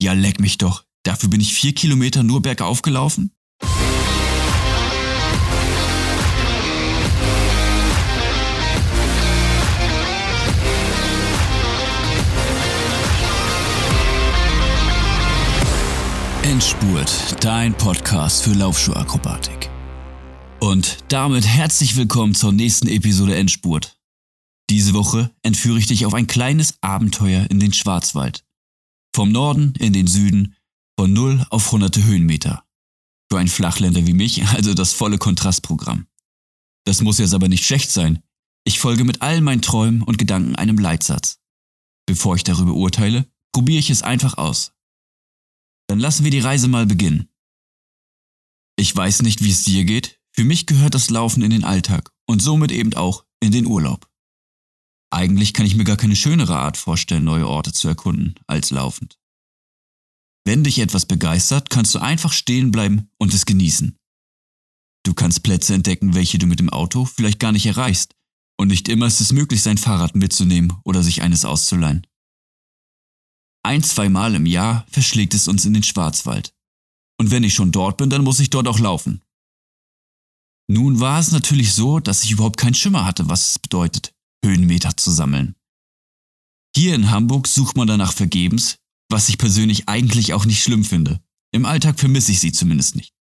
Ja, leck mich doch. Dafür bin ich vier Kilometer nur bergauf gelaufen? Endspurt, dein Podcast für Laufschuhakrobatik. Und damit herzlich willkommen zur nächsten Episode Endspurt. Diese Woche entführe ich dich auf ein kleines Abenteuer in den Schwarzwald. Vom Norden in den Süden, von 0 auf hunderte Höhenmeter. Für einen Flachländer wie mich also das volle Kontrastprogramm. Das muss jetzt aber nicht schlecht sein. Ich folge mit all meinen Träumen und Gedanken einem Leitsatz. Bevor ich darüber urteile, probiere ich es einfach aus. Dann lassen wir die Reise mal beginnen. Ich weiß nicht, wie es dir geht. Für mich gehört das Laufen in den Alltag und somit eben auch in den Urlaub. Eigentlich kann ich mir gar keine schönere Art vorstellen, neue Orte zu erkunden, als laufend. Wenn dich etwas begeistert, kannst du einfach stehen bleiben und es genießen. Du kannst Plätze entdecken, welche du mit dem Auto vielleicht gar nicht erreichst, und nicht immer ist es möglich, sein Fahrrad mitzunehmen oder sich eines auszuleihen. Ein, zweimal im Jahr verschlägt es uns in den Schwarzwald. Und wenn ich schon dort bin, dann muss ich dort auch laufen. Nun war es natürlich so, dass ich überhaupt keinen Schimmer hatte, was es bedeutet, Höhenmeter zu sammeln. Hier in Hamburg sucht man danach vergebens, was ich persönlich eigentlich auch nicht schlimm finde. Im Alltag vermisse ich sie zumindest nicht.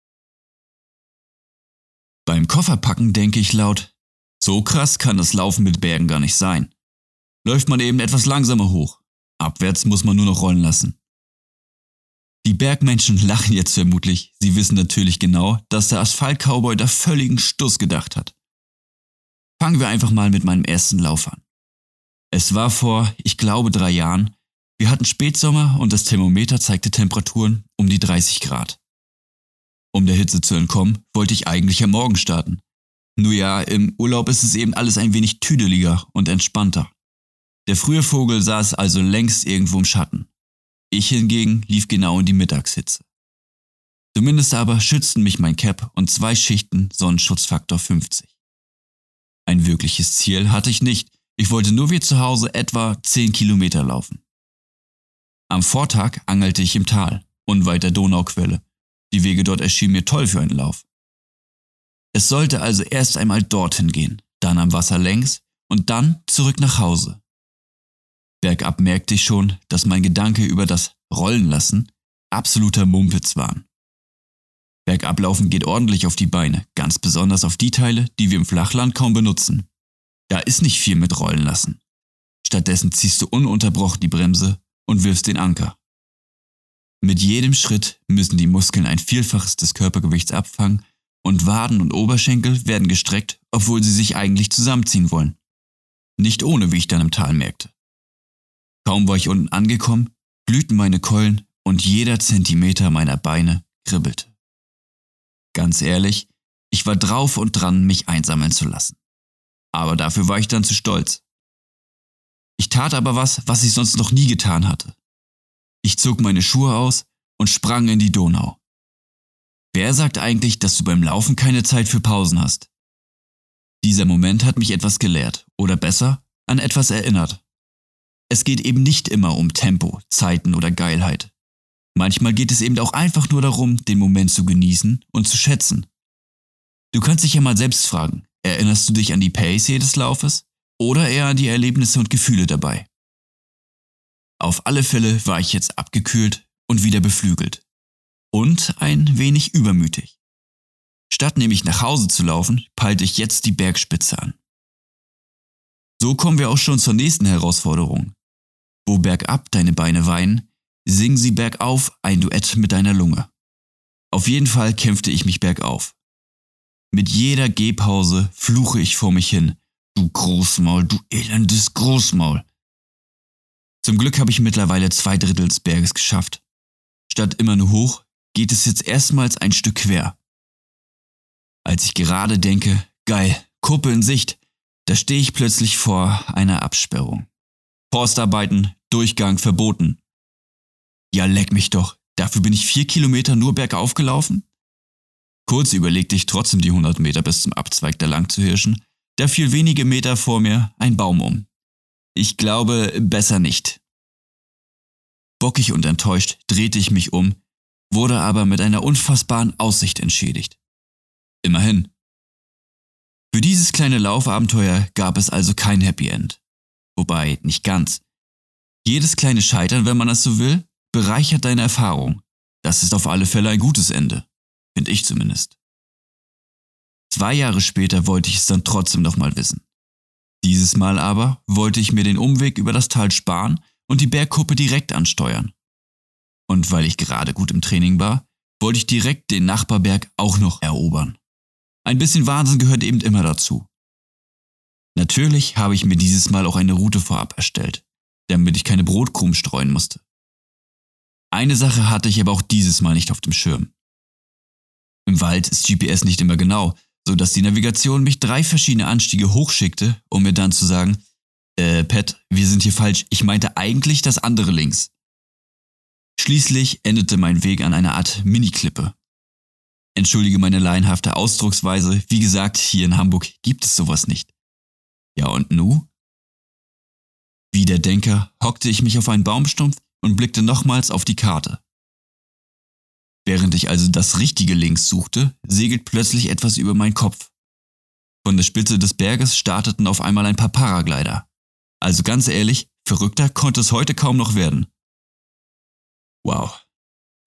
Beim Kofferpacken denke ich laut, so krass kann das Laufen mit Bergen gar nicht sein. Läuft man eben etwas langsamer hoch. Abwärts muss man nur noch rollen lassen. Die Bergmenschen lachen jetzt vermutlich. Sie wissen natürlich genau, dass der Asphalt-Cowboy da völligen Stuss gedacht hat. Fangen wir einfach mal mit meinem ersten Lauf an. Es war vor, ich glaube, drei Jahren. Wir hatten Spätsommer und das Thermometer zeigte Temperaturen um die 30 Grad. Um der Hitze zu entkommen, wollte ich eigentlich am Morgen starten. Nur ja, im Urlaub ist es eben alles ein wenig tüdeliger und entspannter. Der frühe Vogel saß also längst irgendwo im Schatten. Ich hingegen lief genau in die Mittagshitze. Zumindest aber schützten mich mein Cap und zwei Schichten Sonnenschutzfaktor 50. Ein wirkliches Ziel hatte ich nicht. Ich wollte nur wie zu Hause etwa 10 Kilometer laufen. Am Vortag angelte ich im Tal, unweit der Donauquelle. Die Wege dort erschienen mir toll für einen Lauf. Es sollte also erst einmal dorthin gehen, dann am Wasser längs und dann zurück nach Hause. Bergab merkte ich schon, dass mein Gedanke über das Rollen lassen absoluter Mumpitz waren. Bergablaufen geht ordentlich auf die Beine, ganz besonders auf die Teile, die wir im Flachland kaum benutzen. Da ist nicht viel mit Rollen lassen. Stattdessen ziehst du ununterbrochen die Bremse und wirfst den Anker. Mit jedem Schritt müssen die Muskeln ein Vielfaches des Körpergewichts abfangen und Waden und Oberschenkel werden gestreckt, obwohl sie sich eigentlich zusammenziehen wollen. Nicht ohne, wie ich dann im Tal merkte. Kaum war ich unten angekommen, glühten meine Keulen und jeder Zentimeter meiner Beine kribbelte. Ganz ehrlich, ich war drauf und dran, mich einsammeln zu lassen. Aber dafür war ich dann zu stolz. Ich tat aber was, was ich sonst noch nie getan hatte. Ich zog meine Schuhe aus und sprang in die Donau. Wer sagt eigentlich, dass du beim Laufen keine Zeit für Pausen hast? Dieser Moment hat mich etwas gelehrt, oder besser, an etwas erinnert. Es geht eben nicht immer um Tempo, Zeiten oder Geilheit. Manchmal geht es eben auch einfach nur darum, den Moment zu genießen und zu schätzen. Du kannst dich ja mal selbst fragen, erinnerst du dich an die Pace jedes Laufes oder eher an die Erlebnisse und Gefühle dabei? Auf alle Fälle war ich jetzt abgekühlt und wieder beflügelt. Und ein wenig übermütig. Statt nämlich nach Hause zu laufen, peilte ich jetzt die Bergspitze an. So kommen wir auch schon zur nächsten Herausforderung. Wo bergab deine Beine weinen, sing sie bergauf ein Duett mit deiner Lunge. Auf jeden Fall kämpfte ich mich bergauf. Mit jeder Gehpause fluche ich vor mich hin. Du Großmaul, du elendes Großmaul. Zum Glück habe ich mittlerweile zwei Drittel des Berges geschafft. Statt immer nur hoch, geht es jetzt erstmals ein Stück quer. Als ich gerade denke, geil, Kuppe in Sicht, da stehe ich plötzlich vor einer Absperrung. Forstarbeiten, Durchgang verboten. Ja, leck mich doch. Dafür bin ich vier Kilometer nur bergauf gelaufen? Kurz überlegte ich trotzdem die 100 Meter bis zum Abzweig da lang zu hirschen. Da fiel wenige Meter vor mir ein Baum um. Ich glaube, besser nicht. Bockig und enttäuscht drehte ich mich um, wurde aber mit einer unfassbaren Aussicht entschädigt. Immerhin. Für dieses kleine Laufabenteuer gab es also kein Happy End. Wobei, nicht ganz. Jedes kleine Scheitern, wenn man es so will, bereichert deine Erfahrung. Das ist auf alle Fälle ein gutes Ende. Finde ich zumindest. Zwei Jahre später wollte ich es dann trotzdem nochmal wissen. Dieses Mal aber wollte ich mir den Umweg über das Tal sparen und die Bergkuppe direkt ansteuern. Und weil ich gerade gut im Training war, wollte ich direkt den Nachbarberg auch noch erobern. Ein bisschen Wahnsinn gehört eben immer dazu. Natürlich habe ich mir dieses Mal auch eine Route vorab erstellt, damit ich keine Brotkrumen streuen musste. Eine Sache hatte ich aber auch dieses Mal nicht auf dem Schirm. Im Wald ist GPS nicht immer genau, so dass die Navigation mich drei verschiedene Anstiege hochschickte, um mir dann zu sagen, äh, Pat, wir sind hier falsch, ich meinte eigentlich das andere links. Schließlich endete mein Weg an einer Art Mini-Klippe. Entschuldige meine laienhafte Ausdrucksweise, wie gesagt, hier in Hamburg gibt es sowas nicht. Ja und nu? Wie der Denker hockte ich mich auf einen Baumstumpf und blickte nochmals auf die Karte. Während ich also das richtige Links suchte, segelt plötzlich etwas über meinen Kopf. Von der Spitze des Berges starteten auf einmal ein paar Paraglider. Also ganz ehrlich, verrückter konnte es heute kaum noch werden. Wow.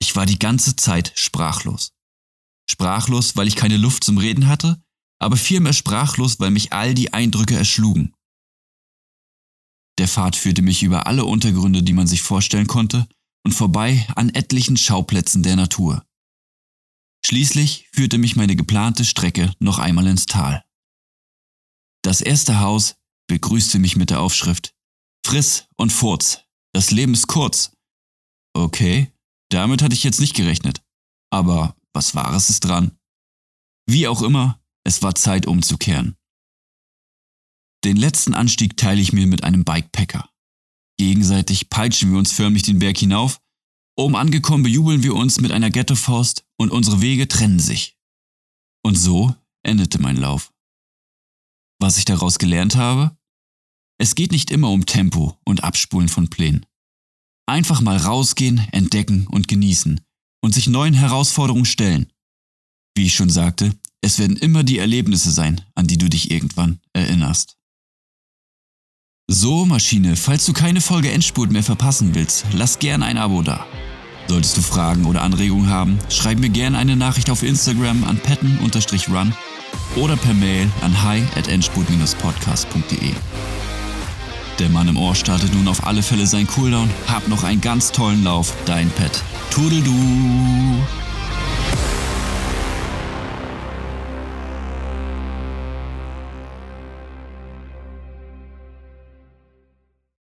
Ich war die ganze Zeit sprachlos. Sprachlos, weil ich keine Luft zum Reden hatte, aber vielmehr sprachlos, weil mich all die Eindrücke erschlugen. Der Pfad führte mich über alle Untergründe, die man sich vorstellen konnte, und vorbei an etlichen Schauplätzen der Natur. Schließlich führte mich meine geplante Strecke noch einmal ins Tal. Das erste Haus begrüßte mich mit der Aufschrift Friss und Furz, das Leben ist kurz. Okay, damit hatte ich jetzt nicht gerechnet. Aber was Wahres ist dran? Wie auch immer, es war Zeit umzukehren. Den letzten Anstieg teile ich mir mit einem Bikepacker. Gegenseitig peitschen wir uns förmlich den Berg hinauf. Oben angekommen bejubeln wir uns mit einer Ghettofaust und unsere Wege trennen sich. Und so endete mein Lauf. Was ich daraus gelernt habe? Es geht nicht immer um Tempo und Abspulen von Plänen. Einfach mal rausgehen, entdecken und genießen und sich neuen Herausforderungen stellen. Wie ich schon sagte, es werden immer die Erlebnisse sein, an die du dich irgendwann erinnerst. So, Maschine, falls du keine Folge Endspurt mehr verpassen willst, lass gern ein Abo da. Solltest du Fragen oder Anregungen haben, schreib mir gerne eine Nachricht auf Instagram an petten-run oder per Mail an hi at endspurt-podcast.de. Der Mann im Ohr startet nun auf alle Fälle sein Cooldown. Hab noch einen ganz tollen Lauf, dein Pet. Tudeldu!